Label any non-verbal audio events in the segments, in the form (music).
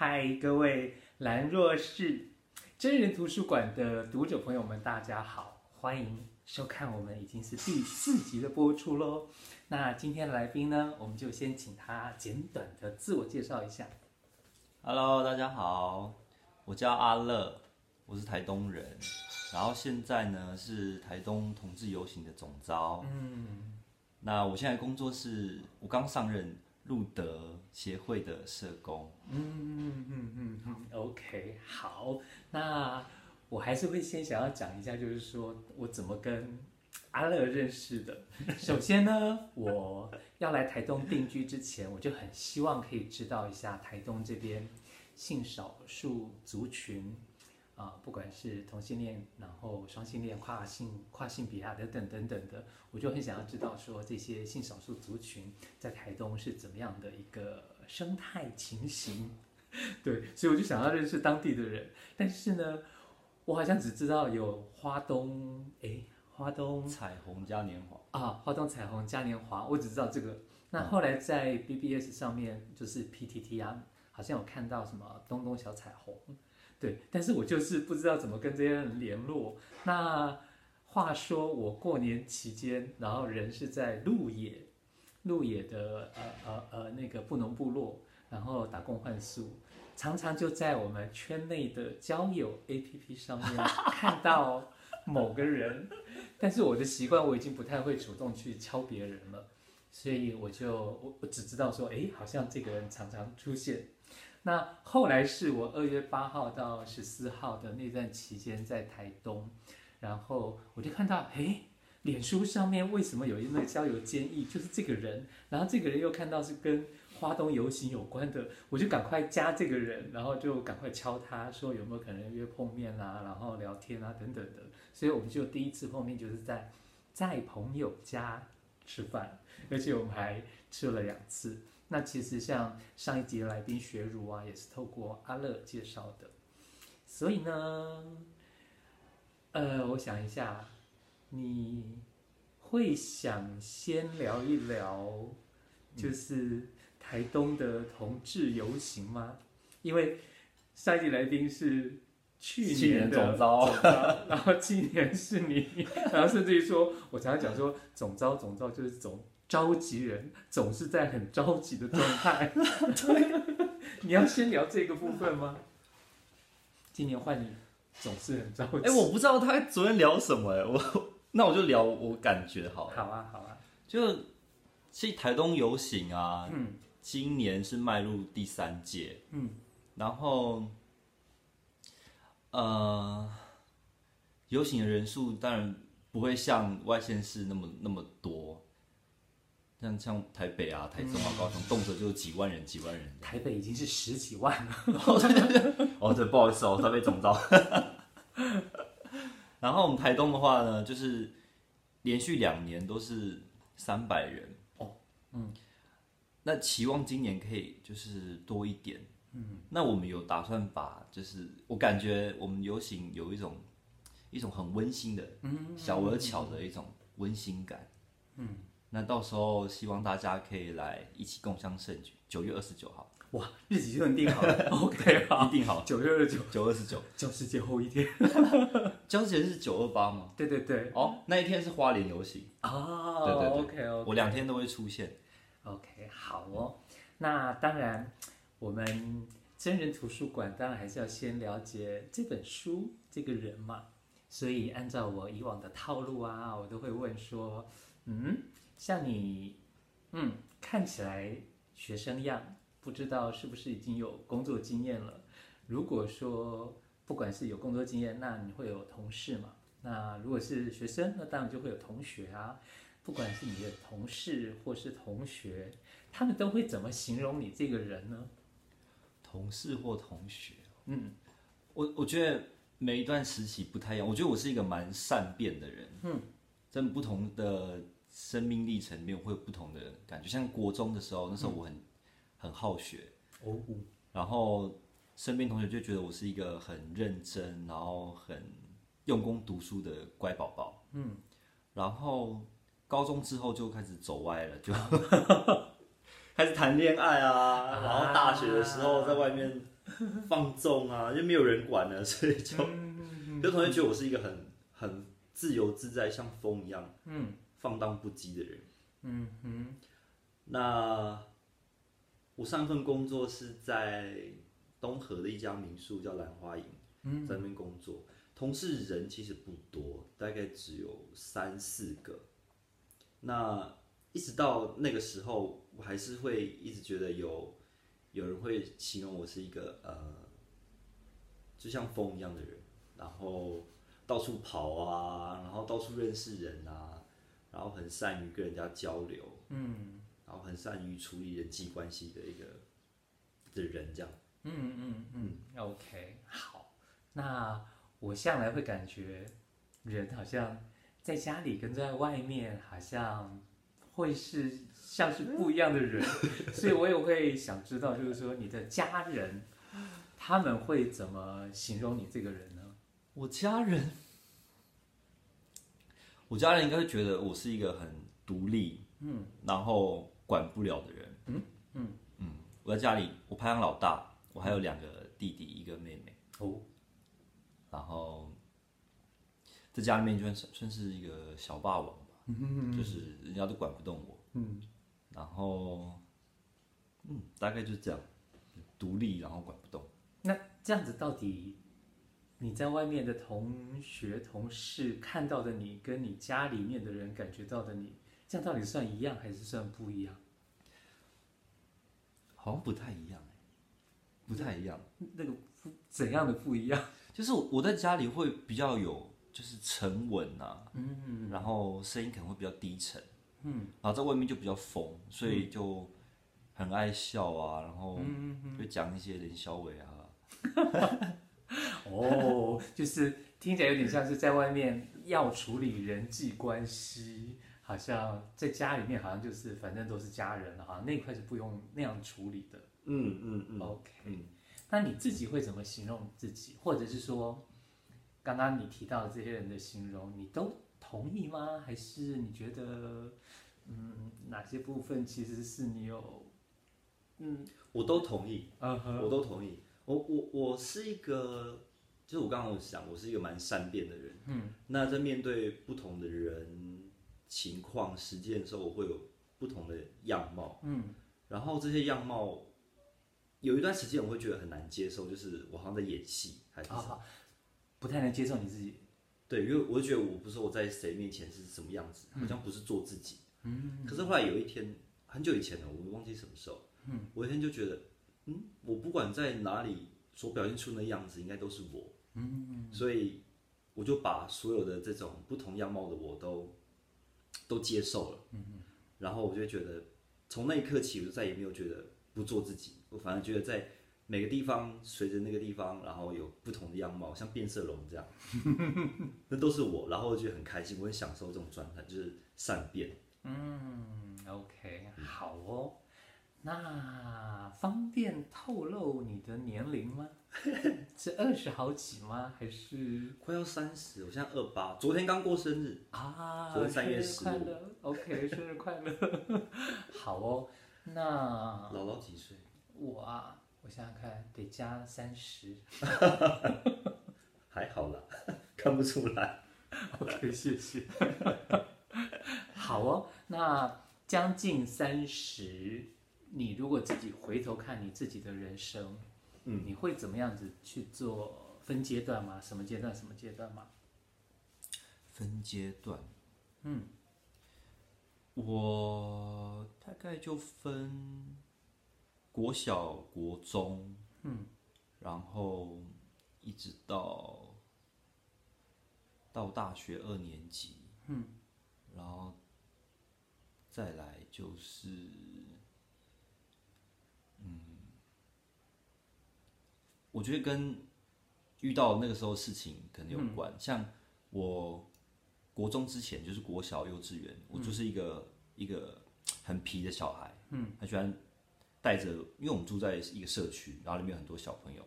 嗨，各位兰若市真人图书馆的读者朋友们，大家好，欢迎收看我们已经是第四集的播出喽。那今天的来宾呢，我们就先请他简短的自我介绍一下。Hello，大家好，我叫阿乐，我是台东人，然后现在呢是台东同志游行的总召。嗯，那我现在工作是，我刚上任。路德协会的社工，嗯嗯嗯嗯嗯，OK，好，那我还是会先想要讲一下，就是说我怎么跟阿乐认识的。首先呢，(laughs) 我要来台东定居之前，我就很希望可以知道一下台东这边性少数族群。啊，不管是同性恋，然后双性恋、跨性、跨性别啊等等等等的，我就很想要知道说这些性少数族群在台东是怎么样的一个生态情形。(laughs) 对，所以我就想要认识当地的人。但是呢，我好像只知道有花东，哎，花东彩虹嘉年华啊，花东彩虹嘉年华，我只知道这个。那后来在 BBS 上面，就是 PTT 啊，好像有看到什么东东小彩虹。对，但是我就是不知道怎么跟这些人联络。那话说，我过年期间，然后人是在鹿野，鹿野的呃呃呃那个布农部落，然后打工换宿，常常就在我们圈内的交友 APP 上面 (laughs) 看到某个人，但是我的习惯我已经不太会主动去敲别人了，所以我就我我只知道说，哎，好像这个人常常出现。那后来是我二月八号到十四号的那段期间在台东，然后我就看到，哎，脸书上面为什么有一个交友建议，就是这个人，然后这个人又看到是跟花东游行有关的，我就赶快加这个人，然后就赶快敲他说有没有可能约碰面啊，然后聊天啊等等的，所以我们就第一次碰面就是在在朋友家吃饭，而且我们还吃了两次。那其实像上一集的来宾学儒啊，也是透过阿乐介绍的。所以呢，呃，我想一下，你会想先聊一聊，就是台东的同志游行吗？因为上一集来宾是去年的总招，然后今年是你，然后甚至于说，我常常讲说，总招总招就是总。召集人总是在很着急的状态，(laughs) 对，你要先聊这个部分吗？今年换你，总是很着急。哎，我不知道他昨天聊什么哎，我那我就聊我感觉好了。好啊，好啊，就其实台东游行啊，嗯，今年是迈入第三届，嗯，然后，呃，游行的人数当然不会像外县市那么那么多。像像台北啊、台中啊、高雄，动辄就是几万人、几万人。台北已经是十几万了。(laughs) 哦对对对，哦对，不好意思哦，台北总召。(laughs) 然后我们台东的话呢，就是连续两年都是三百人。哦，嗯。那期望今年可以就是多一点。嗯。那我们有打算把，就是我感觉我们游行有一种一种很温馨的，小而巧的一种温馨感。嗯。那到时候希望大家可以来一起共襄盛举。九月二十九号，哇，日子就能定好了。(laughs) OK，好，一定好。九月二十九，九二十九，教师节后一天。(laughs) 教师节是九二八吗？对对对。哦，那一天是花莲游行。哦，对对对。OK OK。我两天都会出现。OK，好哦。那当然，我们真人图书馆当然还是要先了解这本书这个人嘛。所以按照我以往的套路啊，我都会问说，嗯。像你，嗯，看起来学生样，不知道是不是已经有工作经验了？如果说不管是有工作经验，那你会有同事嘛？那如果是学生，那当然就会有同学啊。不管是你的同事或是同学，他们都会怎么形容你这个人呢？同事或同学，嗯，我我觉得每一段时期不太一样。我觉得我是一个蛮善变的人，嗯，在不同的。生命历程里面会有不同的感觉，像国中的时候，那时候我很、嗯、很好学。哦，然后身边同学就觉得我是一个很认真，然后很用功读书的乖宝宝，嗯，然后高中之后就开始走歪了，就 (laughs) 开始谈恋爱啊，然后大学的时候在外面放纵啊，就没有人管了，所以就，有同学觉得我是一个很很自由自在，像风一样，嗯，放荡不羁的人，嗯哼。那我上一份工作是在东河的一家民宿，叫兰花营，在那边工作，同事人其实不多，大概只有三四个。那一直到那个时候，我还是会一直觉得有有人会形容我是一个呃，就像风一样的人，然后到处跑啊，然后到处认识人啊，然后很善于跟人家交流，嗯，然后很善于处理人际关系的一个的人，这样。嗯嗯嗯，OK，好。那我向来会感觉人好像。在家里跟在外面好像会是像是不一样的人，(laughs) 所以我也会想知道，就是说你的家人他们会怎么形容你这个人呢？我家人，我家人应该会觉得我是一个很独立，嗯，然后管不了的人，嗯嗯嗯。我在家里，我排行老大，我还有两个弟弟，一个妹妹，哦，然后。在家里面就算算是一个小霸王吧，就是人家都管不动我，嗯，然后，嗯，大概就是这样，独立然后管不动。那这样子到底你在外面的同学同事看到的你，跟你家里面的人感觉到的你，这样到底算一样还是算不一样？好像不太一样，不太一样。那个怎样的不一样？就是我在家里会比较有。就是沉稳呐、啊，嗯，然后声音可能会比较低沉，嗯，然后在外面就比较疯，所以就很爱笑啊，然后就讲一些人笑伟啊，(laughs) (laughs) 哦，就是听起来有点像是在外面要处理人际关系，好像在家里面好像就是反正都是家人了，好像那块是不用那样处理的，嗯嗯嗯，OK，嗯，那你自己会怎么形容自己，或者是说？刚刚你提到的这些人的形容，你都同意吗？还是你觉得，嗯，哪些部分其实是你有，嗯，我都同意，uh. 我都同意。我我我是一个，就是我刚刚有想，我是一个蛮善变的人，嗯，那在面对不同的人、情况、实践的时候，我会有不同的样貌，嗯，然后这些样貌有一段时间我会觉得很难接受，就是我好像在演戏，还是什么。Uh huh. 不太能接受你自己，对，因为我就觉得我不是我在谁面前是什么样子，好像不是做自己。嗯，可是后来有一天，很久以前了，我忘记什么时候。嗯，我一天就觉得，嗯，我不管在哪里所表现出的样子，应该都是我。嗯，所以我就把所有的这种不同样貌的我都都接受了。嗯，然后我就觉得，从那一刻起，我就再也没有觉得不做自己，我反而觉得在。每个地方随着那个地方，然后有不同的样貌，像变色龙这样，(laughs) 那都是我，然后我觉得很开心，我很享受这种状态，就是善变。嗯，OK，好哦。那方便透露你的年龄吗？(laughs) 是二十好几吗？还是快要三十？我现在二八，昨天刚过生日啊，昨天三月十五。OK，生日快乐。(laughs) 好哦，那姥姥几岁？我啊。我想想看，得加三十，(laughs) 还好啦，看不出来。OK，谢谢。好哦，那将近三十，你如果自己回头看你自己的人生，嗯，你会怎么样子去做分阶段吗？什么阶段？什么阶段吗？分阶段，嗯，我大概就分。国小、国中，嗯，然后一直到到大学二年级，嗯，然后再来就是，我觉得跟遇到那个时候事情可能有关。嗯，像我国中之前就是国小、幼稚园，我就是一个一个很皮的小孩，嗯，很喜欢。带着，因为我们住在一个社区，然后里面有很多小朋友，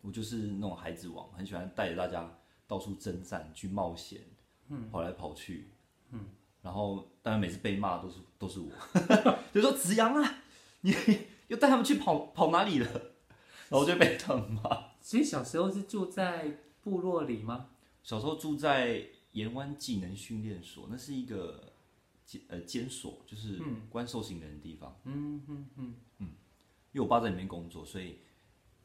我就是那种孩子王，很喜欢带着大家到处征战、去冒险，嗯，跑来跑去，嗯，然后当然每次被骂都是都是我，(laughs) 就说子阳啊，你 (laughs) 又带他们去跑跑哪里了？然后我就被他们骂。所以小时候是住在部落里吗？小时候住在盐湾技能训练所，那是一个监呃监所，就是关受刑人的地方。嗯嗯嗯嗯。因为我爸在里面工作，所以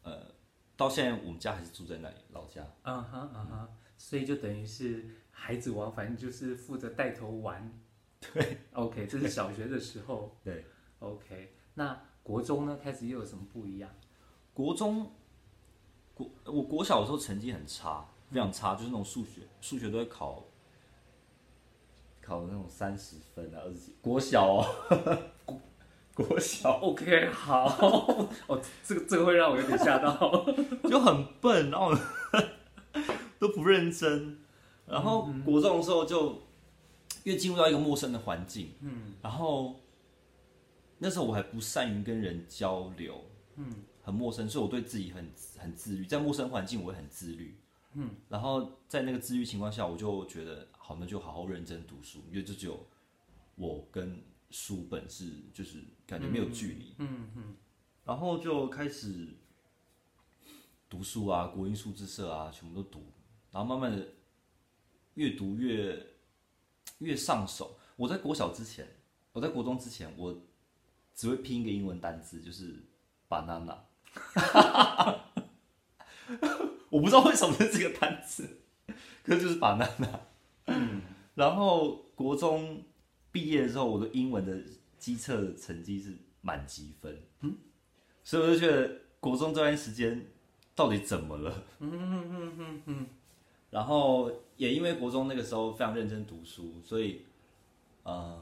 呃，到现在我们家还是住在那里老家。嗯哼嗯哼，所以就等于是孩子王，反正就是负责带头玩。对，OK，这是小学的时候。对，OK，那国中呢？开始又有什么不一样？国中，国我国小的时候成绩很差，非常差，就是那种数学，数学都会考，考那种三十分啊，二十几。国小哦，国 (laughs) 国小，OK，好，(laughs) 哦，这个这个会让我有点吓到，(laughs) 就很笨，然后都不认真，然后国中的时候就，因为进入到一个陌生的环境，嗯，然后那时候我还不善于跟人交流，嗯。很陌生，所以我对自己很很自律，在陌生环境我会很自律，嗯，然后在那个自律情况下，我就觉得好，那就好好认真读书，因为这只有我跟书本是就是感觉没有距离，嗯嗯，嗯，然后就开始读书啊，国英数字社啊，全部都读，然后慢慢的越读越越上手。我在国小之前，我在国中之前，我只会拼一个英文单字，就是 banana。哈哈哈，我不知道为什么是这个单词，可就是 banana。嗯，然后国中毕业之后，我的英文的基测成绩是满级分。嗯，所以我就觉得国中这段时间到底怎么了？嗯嗯嗯嗯嗯。然后也因为国中那个时候非常认真读书，所以嗯，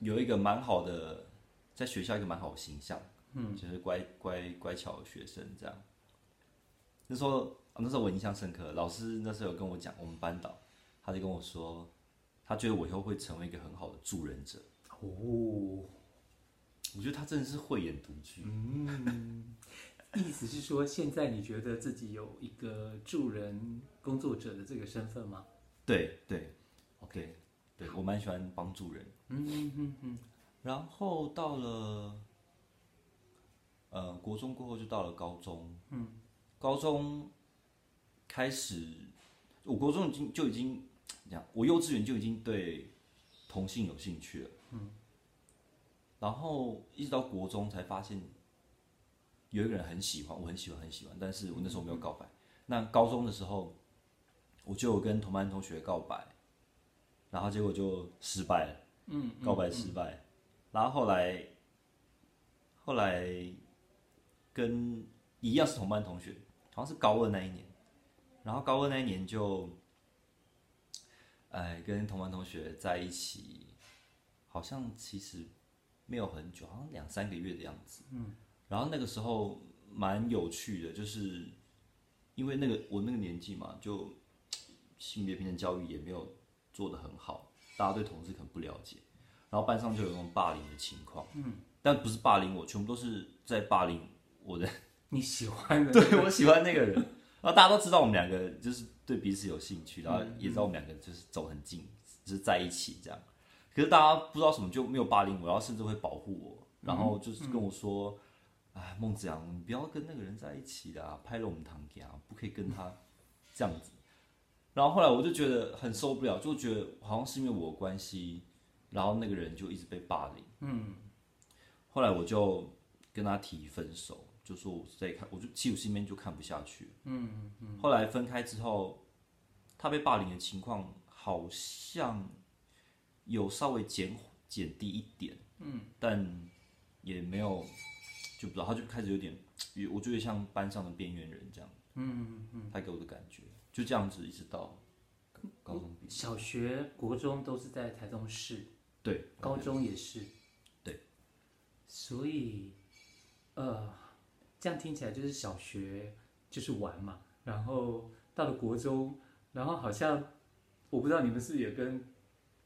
有一个蛮好的在学校一个蛮好的形象。嗯，就是乖乖乖巧的学生这样。那时候，那时候我印象深刻，老师那时候有跟我讲，我们班导，他就跟我说，他觉得我以后会成为一个很好的助人者。哦，我觉得他真的是慧眼独具。嗯，意思是说，现在你觉得自己有一个助人工作者的这个身份吗？对对，OK，对，我蛮喜欢帮助人。嗯嗯嗯嗯，然后到了。呃，国中过后就到了高中，嗯，高中开始，我国中已经就已经讲，我幼稚园就已经对同性有兴趣了，嗯，然后一直到国中才发现有一个人很喜欢，我很喜欢很喜欢，但是我那时候没有告白。嗯，那高中的时候，我就有跟同班同学告白，然后结果就失败了，嗯，告白失败，嗯，然后后来，后来。跟一样是同班同学，好像是高二那一年，然后高二那一年就，哎，跟同班同学在一起，好像其实没有很久，好像两三个月的样子。嗯，然后那个时候蛮有趣的，就是因为那个我那个年纪嘛，就性别平等教育也没有做得很好，大家对同志可能不了解，然后班上就有那种霸凌的情况。嗯，但不是霸凌我，全部都是在霸凌。我的你喜欢的，对，我喜欢那个人，然后大家都知道我们两个就是对彼此有兴趣，然后也知道我们两个就是走很近，就是在一起这样。可是大家不知道什么就没有霸凌我，然后甚至会保护我，然后就是跟我说：“哎，孟子阳，你不要跟那个人在一起啦，拍了我们堂家，不可以跟他这样子。”然后后来我就觉得很受不了，就觉得好像是因为我的关系，然后那个人就一直被霸凌。嗯，后来我就跟他提分手。就说我在看，我就其实我心里面就看不下去。嗯嗯。后来分开之后，他被霸凌的情况好像有稍微减减低一点。嗯。但也没有，就不知道，他就开始有点，我觉得像班上的边缘人这样。嗯嗯嗯。他给我的感觉就这样子，一直到高中毕业。小学、国中都是在台中市。对。高中也是。对。所以，呃。这样听起来就是小学就是玩嘛，然后到了国中，然后好像我不知道你们是不是也跟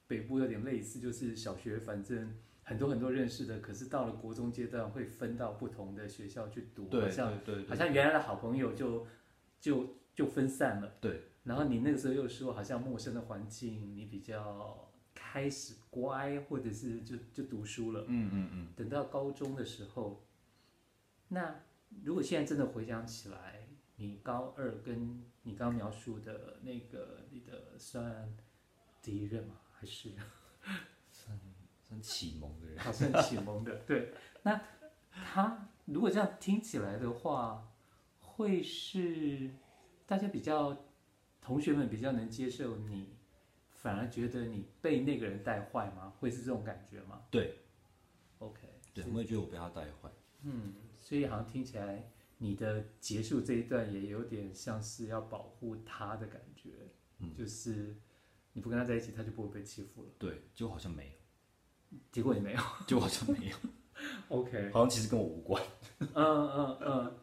北部有点类似，就是小学反正很多很多认识的，可是到了国中阶段会分到不同的学校去读，好像对，对，对，好像原来的好朋友就就就分散了，对。然后你那个时候又说好像陌生的环境，你比较开始乖，或者是就就读书了。嗯嗯嗯。等到高中的时候，那如果现在真的回想起来，你高二跟你刚刚描述的那个你的算第一任吗？还是 (laughs) 算算启蒙的人？好，算启蒙的。对，那他如果这样听起来的话，会是大家比较同学们比较能接受你。反而觉得你被那个人带坏吗？会是这种感觉吗？对，OK，对，我也觉得我被他带坏。嗯，所以好像听起来你的结束这一段也有点像是要保护他的感觉，嗯，就是你不跟他在一起，他就不会被欺负了。对，就好像没有，结果也没有，(laughs) 就好像没有。OK，好像其实跟我无关。嗯嗯嗯，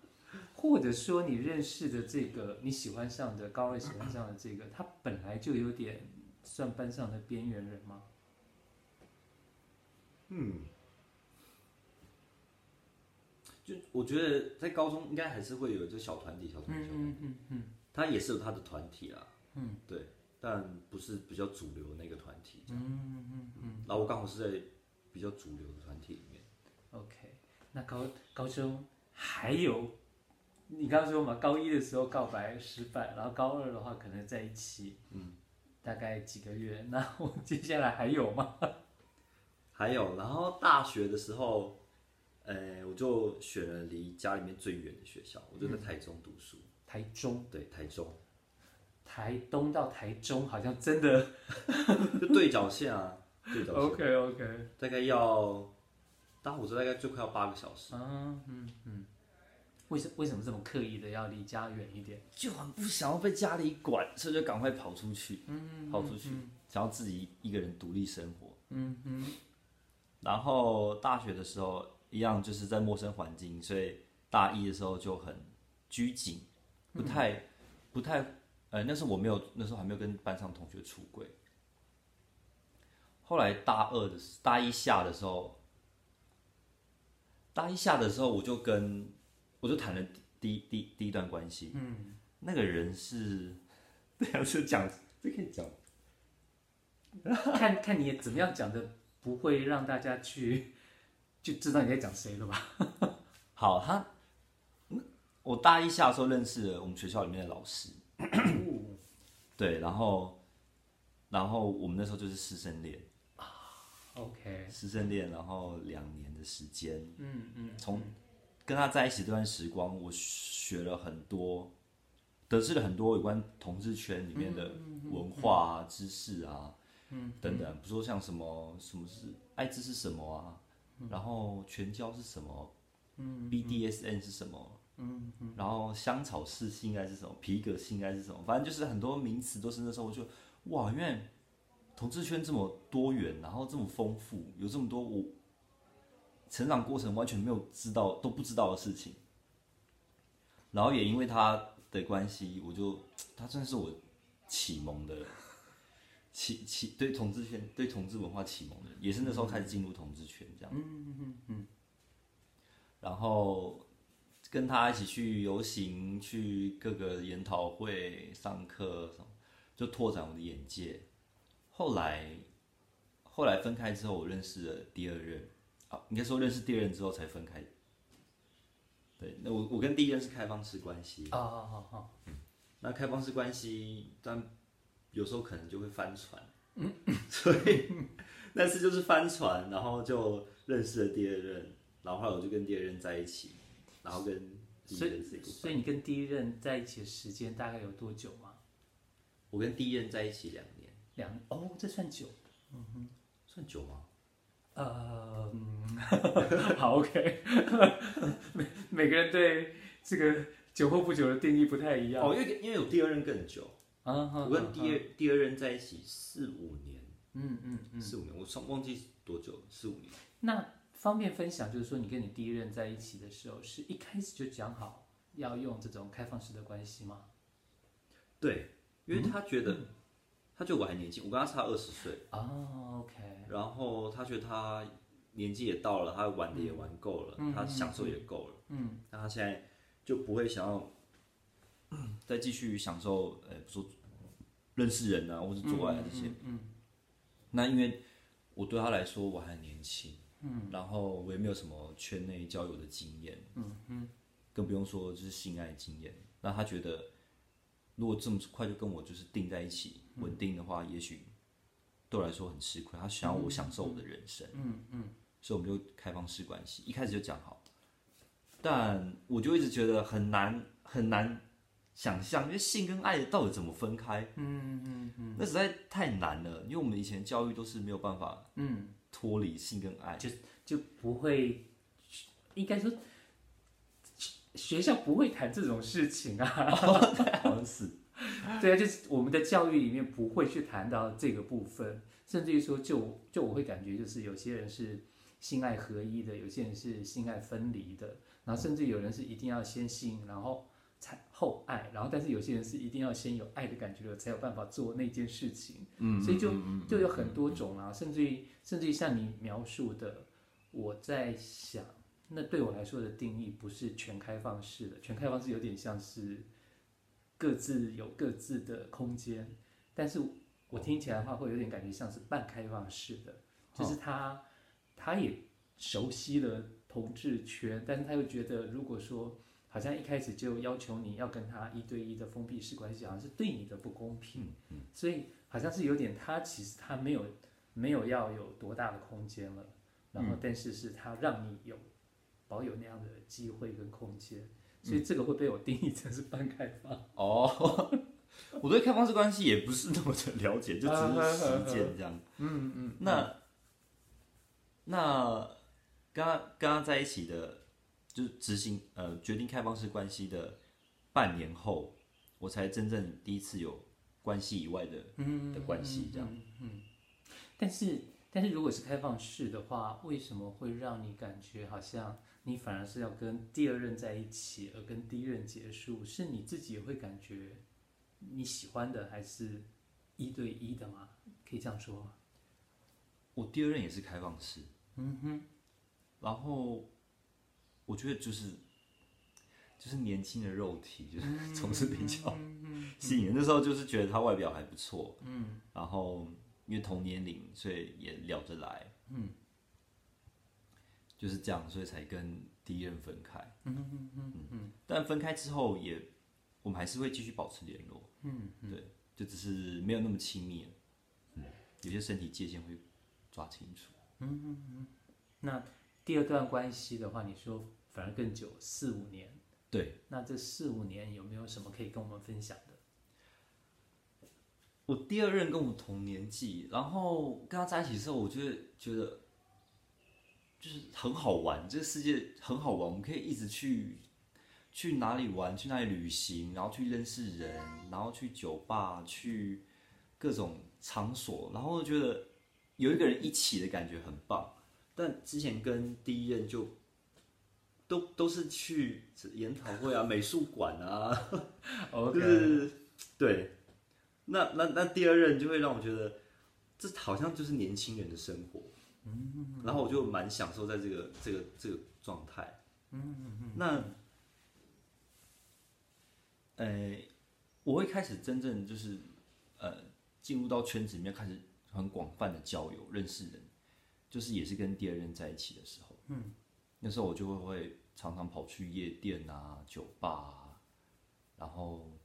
或者说你认识的这个你喜欢上的高二喜欢上的这个，他本来就有点。算班上的边缘人吗？嗯，就我觉得在高中应该还是会有这小团体、小团体、小团体。嗯嗯嗯，他也是有他的团体啦。嗯，对，但不是比较主流那个团体。嗯嗯嗯嗯。然后我刚好是在比较主流的团体里面。OK，那高高中还有，你刚刚说嘛，高一的时候告白失败，然后高二的话可能在一起。嗯。大概几个月，那我接下来还有吗？(laughs) 还有，然后大学的时候，呃，我就选了离家里面最远的学校，我就在台中读书。台中？对，台中。台东到台中好像真的就对角线啊，对角线。OK OK。大概要搭火车大概最快要八个小时。嗯嗯嗯。为什为什么这么刻意的要离家远一点？就很不想要被家里管，所以就赶快跑出去，嗯，跑出去，嗯、想要自己一个人独立生活。嗯嗯。然后大学的时候一样，就是在陌生环境，所以大一的时候就很拘谨，不太、嗯、不太，呃，那时候我没有，那时候还没有跟班上同学出轨。后来大二的大一下的时候，大一下的时候我就跟。我就谈了第第第一段关系，嗯，那个人是，这样是讲，这可以讲，看看你怎么样讲的，不会让大家去就知道你在讲谁了吧？好，他，我大一下的时候认识了我们学校里面的老师，(coughs) 对，然后，然后我们那时候就是师生恋，OK，师生恋，然后两年的时间，嗯嗯，从。跟他在一起这段时光，我学了很多，得知了很多有关同志圈里面的文化啊、知识啊，等等。比如说像什么什么是艾滋是什么啊，然后全交是什么？嗯，BDSN 是什么，嗯然后香草式性爱是什么，皮革性爱是什么，反正就是很多名词都是那时候我就哇，因为同志圈这么多元，然后这么丰富，有这么多我。成长过程完全没有知道都不知道的事情，然后也因为他的关系，我就他算是我启蒙的启启对同志圈对同志文化启蒙的，也是那时候开始进入同志圈这样。嗯嗯嗯。然后跟他一起去游行，去各个研讨会上课什么，就拓展我的眼界。后来后来分开之后，我认识了第二任。啊，应该说认识第二任之后才分开。对，那我我跟第一任是开放式关系。啊啊啊啊。嗯，那开放式关系，但有时候可能就会翻船。嗯。(laughs) 所以，那次就是翻船，然后就认识了第二任，然后后来我就跟第二任在一起，然后跟第一任是一个。所以你跟第一任在一起的时间大概有多久吗？我跟第一任在一起两年。两哦，这算久。嗯哼，算久吗？呃，(laughs) 好，OK，(laughs) 每每个人对这个久或不久的定义不太一样。哦，因为因为有第二任更久啊，我跟第二第二任在一起四五年，嗯嗯嗯，四五年，我忘忘记多久，四五年。那方便分享，就是说你跟你第一任在一起的时候，是一开始就讲好要用这种开放式的关系吗？对，因为他觉得。他觉得我还年轻，我跟他差二十岁。哦，OK。然后他觉得他年纪也到了，他玩的也玩够了，嗯、他享受也够了。嗯。那他现在就不会想要再继续享受，呃，说认识人啊，或是做爱这些。嗯。那因为我对他来说我还年轻，嗯，然后我也没有什么圈内交友的经验，嗯嗯，更不用说就是性爱经验。那他觉得如果这么快就跟我就是定在一起稳定的话，也许对我来说很吃亏。他想要我享受我的人生，嗯嗯，所以我们就开放式关系，一开始就讲好。但我就一直觉得很难很难想象，因为性跟爱到底怎么分开？嗯嗯嗯，那实在太难了。因为我们以前教育都是没有办法，嗯，脱离性跟爱，就就不会，应该说学校不会谈这种事情啊，好像是，(laughs) 对啊，就是我们的教育里面不会去谈到这个部分，甚至于说就，就就我会感觉就是有些人是性爱合一的，有些人是性爱分离的。然后甚至有人是一定要先性，然后才后爱，然后但是有些人是一定要先有爱的感觉了，才有办法做那件事情。嗯，所以就就有很多种啊，甚至于甚至于像你描述的，我在想，那对我来说的定义不是全开放式的，全开放式有点像是各自有各自的空间，但是我听起来的话会有点感觉像是半开放式的，就是他他也熟悉了。同志圈，但是他又觉得，如果说好像一开始就要求你要跟他一对一的封闭式关系，好像是对你的不公平，嗯，所以好像是有点他其实他没有没有要有多大的空间了，然后但是是他让你有保有那样的机会跟空间，所以这个会被我定义成是半开放。哦，(laughs) 我对开放式关系也不是那么的了解，就只是 (laughs) 实践这样。嗯嗯，那那。刚刚刚刚在一起的，就是执行呃决定开放式关系的半年后，我才真正第一次有关系以外的的关系这样。嗯，嗯，但是但是如果是开放式的话，为什么会让你感觉好像你反而是要跟第二任在一起，而跟第一任结束？是你自己也会感觉你喜欢的还是一对一的吗？可以这样说吗？我第二任也是开放式。嗯哼。然后，我觉得就是，就是年轻的肉体，就是总是比较吸引人。那时候就是觉得他外表还不错，嗯，然后因为同年龄，所以也聊得来，嗯，就是这样，所以才跟第一任分开，嗯嗯嗯嗯。但分开之后也，我们还是会继续保持联络，嗯，对，就只是没有那么亲密了，嗯，有些身体界限会抓清楚，嗯嗯嗯，那。第二段关系的话，你说反而更久，四五年。对，那这四五年有没有什么可以跟我们分享的？我第二任跟我同年纪，然后跟他在一起的时候，我就觉得就是很好玩，这个世界很好玩，我们可以一直去去哪里玩，去哪里旅行，然后去认识人，然后去酒吧，去各种场所，然后觉得有一个人一起的感觉很棒。但之前跟第一任就都都是去研讨会啊、(laughs) 美术馆啊，OK，就是对。那那那第二任就会让我觉得，这好像就是年轻人的生活，嗯，然后我就蛮享受在这个这个这个状态，嗯嗯那，呃，我会开始真正就是呃进入到圈子里面，开始很广泛的交友、认识人。就是也是跟第二任在一起的时候，嗯，那时候我就会会常常跑去夜店啊、酒吧啊，然后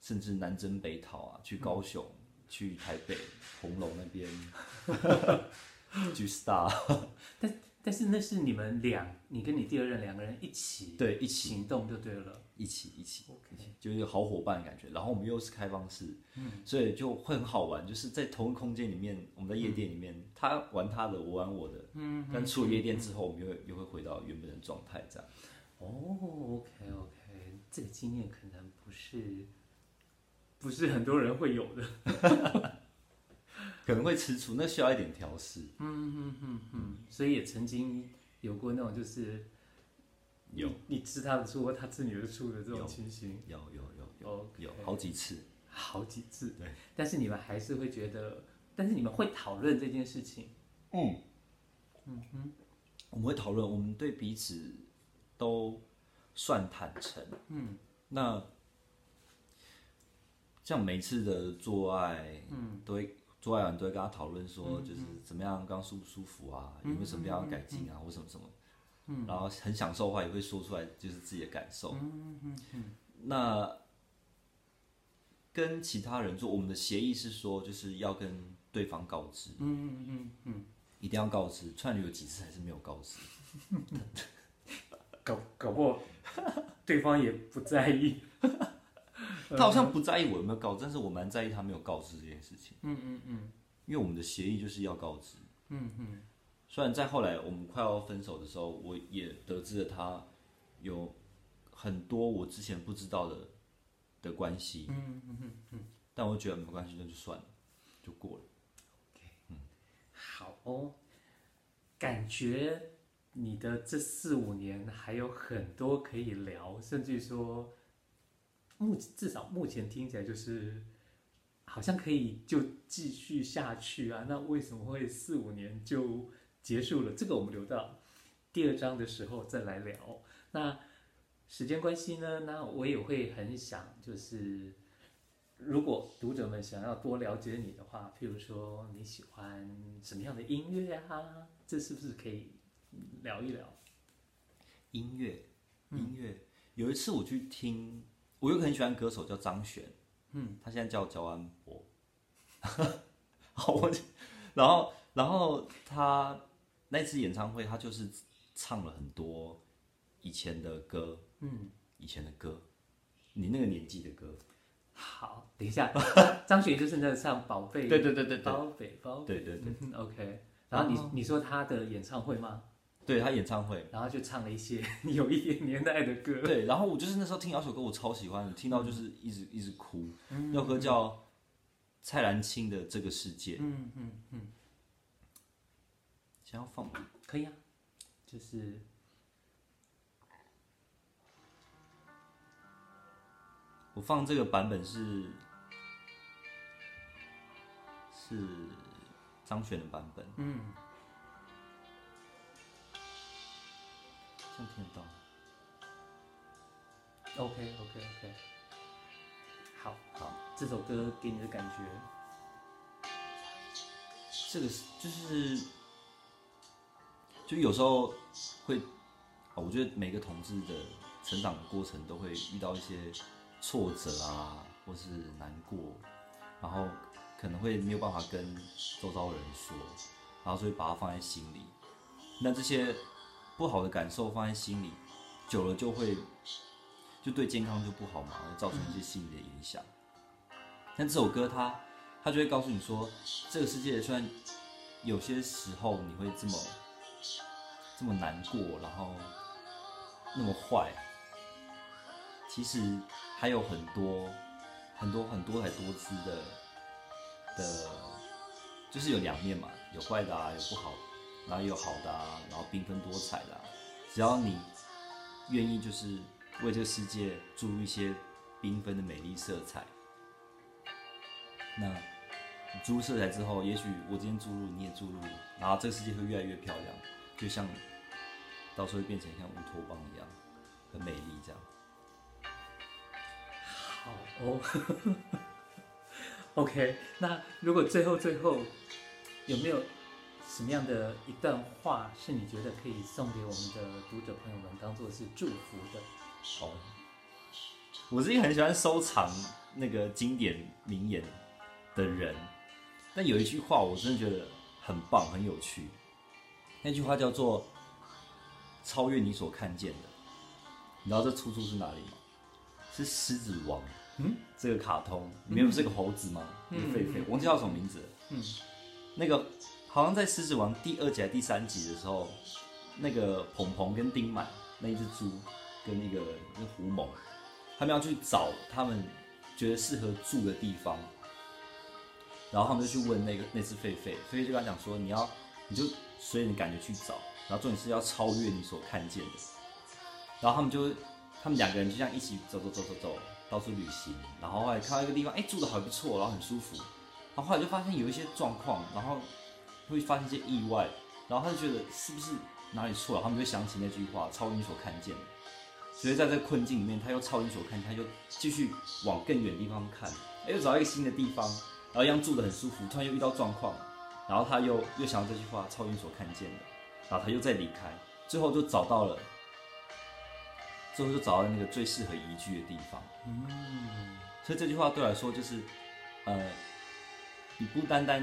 甚至南征北讨啊，去高雄、去台北、红楼那边，去 star。(laughs) 但但是那是你们两，你跟你第二任两个人一起，对，一起行动就对了。一起一起，OK，就是一个好伙伴的感觉。然后我们又是开放式，嗯，所以就会很好玩。就是在同一空间里面，我们在夜店里面，嗯、他玩他的，我玩我的，嗯。但出了夜店之后，我们又又会回到原本的状态，这样。哦，OK OK，这个经验可能不是不是很多人会有的，(laughs) (laughs) 可能会吃醋，那需要一点调试。嗯嗯嗯嗯，所以也曾经有过那种就是。有你，你吃他的醋，他吃你的醋的这种情形，有有有有有好几次，好几次。对，但是你们还是会觉得，但是你们会讨论这件事情。嗯嗯哼，我们会讨论，我们对彼此都算坦诚。嗯，那像每次的做爱，嗯，都会做爱完都会跟他讨论说，就是怎么样，刚刚舒不舒服啊，有没有什么地方要改进啊，或什么什么。嗯，然后很享受的话，也会说出来，就是自己的感受。嗯嗯嗯。那跟其他人做，我们的协议是说，就是要跟对方告知。嗯嗯嗯嗯。一定要告知，串流有几次还是没有告知？(laughs) 搞搞不好，对方也不在意。他好像不在意我有没有告知，但是我蛮在意他没有告知这件事情。嗯嗯嗯。因为我们的协议就是要告知。嗯嗯。虽然在后来我们快要分手的时候，我也得知了他有很多我之前不知道的的关系。嗯嗯嗯嗯。但我觉得没关系，那就算了，就过了。OK，嗯，好哦。感觉你的这四五年还有很多可以聊，甚至于说，目至少目前听起来就是好像可以就继续下去啊。那为什么会四五年就？结束了，这个我们留到第二章的时候再来聊。那时间关系呢，那我也会很想，就是如果读者们想要多了解你的话，譬如说你喜欢什么样的音乐啊，这是不是可以聊一聊？音乐，音乐。嗯、有一次我去听，我有个很喜欢歌手叫张悬，嗯，他现在叫焦安博。(laughs) 好，我，然后，然后他。那次演唱会，他就是唱了很多以前的歌，嗯，以前的歌，你那个年纪的歌。好，等一下，(laughs) 张悬就是那个唱《宝贝》，对对对对，宝贝，宝贝，对对对，OK。然后你你说他的演唱会吗？对，他演唱会，然后就唱了一些 (laughs) 有一点年代的歌。对，然后我就是那时候听那首歌，我超喜欢的，听到就是一直一直哭。那首歌叫蔡澜清的《这个世界》。嗯嗯嗯。想要放吗？可以啊，就是我放这个版本是是张悬的版本，嗯，听得到？OK OK OK，好，好，这首歌给你的感觉，这个是就是。就有时候会，我觉得每个同志的成长的过程都会遇到一些挫折啊，或是难过，然后可能会没有办法跟周遭人说，然后所以把它放在心里。那这些不好的感受放在心里，久了就会就对健康就不好嘛，会造成一些心理的影响。但这首歌它它就会告诉你说，这个世界虽然有些时候你会这么。这么难过，然后那么坏，其实还有很多很多很多还多姿的的，就是有两面嘛，有坏的啊，有不好，然后有好的啊，然后缤纷多彩的。只要你愿意，就是为这个世界注入一些缤纷的美丽色彩，那你注入色彩之后，也许我今天注入，你也注入，然后这个世界会越来越漂亮，就像。到时候会变成像乌托邦一样，很美丽这样。好哦，(laughs) OK。那如果最后最后有没有什么样的一段话是你觉得可以送给我们的读者朋友们，当做是祝福的？好，我是一个很喜欢收藏那个经典名言的人，但有一句话我真的觉得很棒，很有趣。那句话叫做。超越你所看见的，你知道这出处是哪里吗？是《狮子王》。嗯，这个卡通里面不是个猴子吗？嗯、狒狒，我忘记叫什么名字。嗯，那个好像在《狮子王》第二集还第三集的时候，那个鹏鹏跟丁满那一只猪跟那个那个狐獴，他们要去找他们觉得适合住的地方，然后他们就去问那个那只狒狒，狒狒就跟他讲说：“你要，你就随你感觉去找。”然后重点是要超越你所看见的，然后他们就，他们两个人就这样一起走走走走走，到处旅行。然后后来看到一个地方，哎，住的还不错，然后很舒服。然后后来就发现有一些状况，然后会发生一些意外。然后他就觉得是不是哪里错了？他们就想起那句话：超越你所看见的。所以在这个困境里面，他又超越你所看见，他就继续往更远的地方看，哎，又找到一个新的地方。然后一样住得很舒服，突然又遇到状况，然后他又又想到这句话，超云所看见的，然后他又再离开，最后就找到了，最后就找到了那个最适合宜居的地方。嗯，所以这句话对我来说就是，呃，你不单单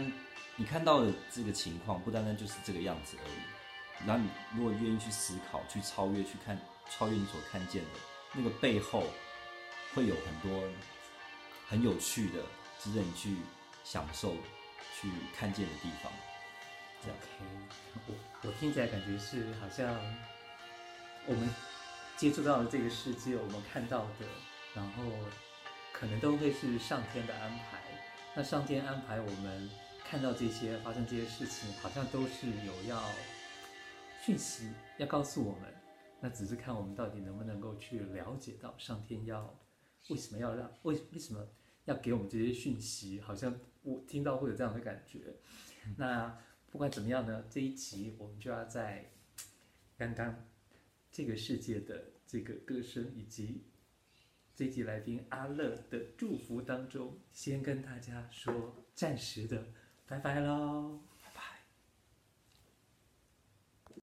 你看到的这个情况，不单单就是这个样子而已，然后你如果愿意去思考、去超越、去看超越你所看见的那个背后，会有很多很有趣的，值得你去。享受去看见的地方。OK，我我听起来感觉是好像我们接触到的这个世界，我们看到的，然后可能都会是上天的安排。那上天安排我们看到这些发生这些事情，好像都是有要讯息要告诉我们。那只是看我们到底能不能够去了解到上天要为什么要让为为什么要给我们这些讯息，好像。我听到会有这样的感觉，那不管怎么样呢，这一集我们就要在刚刚这个世界的这个歌声以及这一集来宾阿乐的祝福当中，先跟大家说暂时的拜拜喽。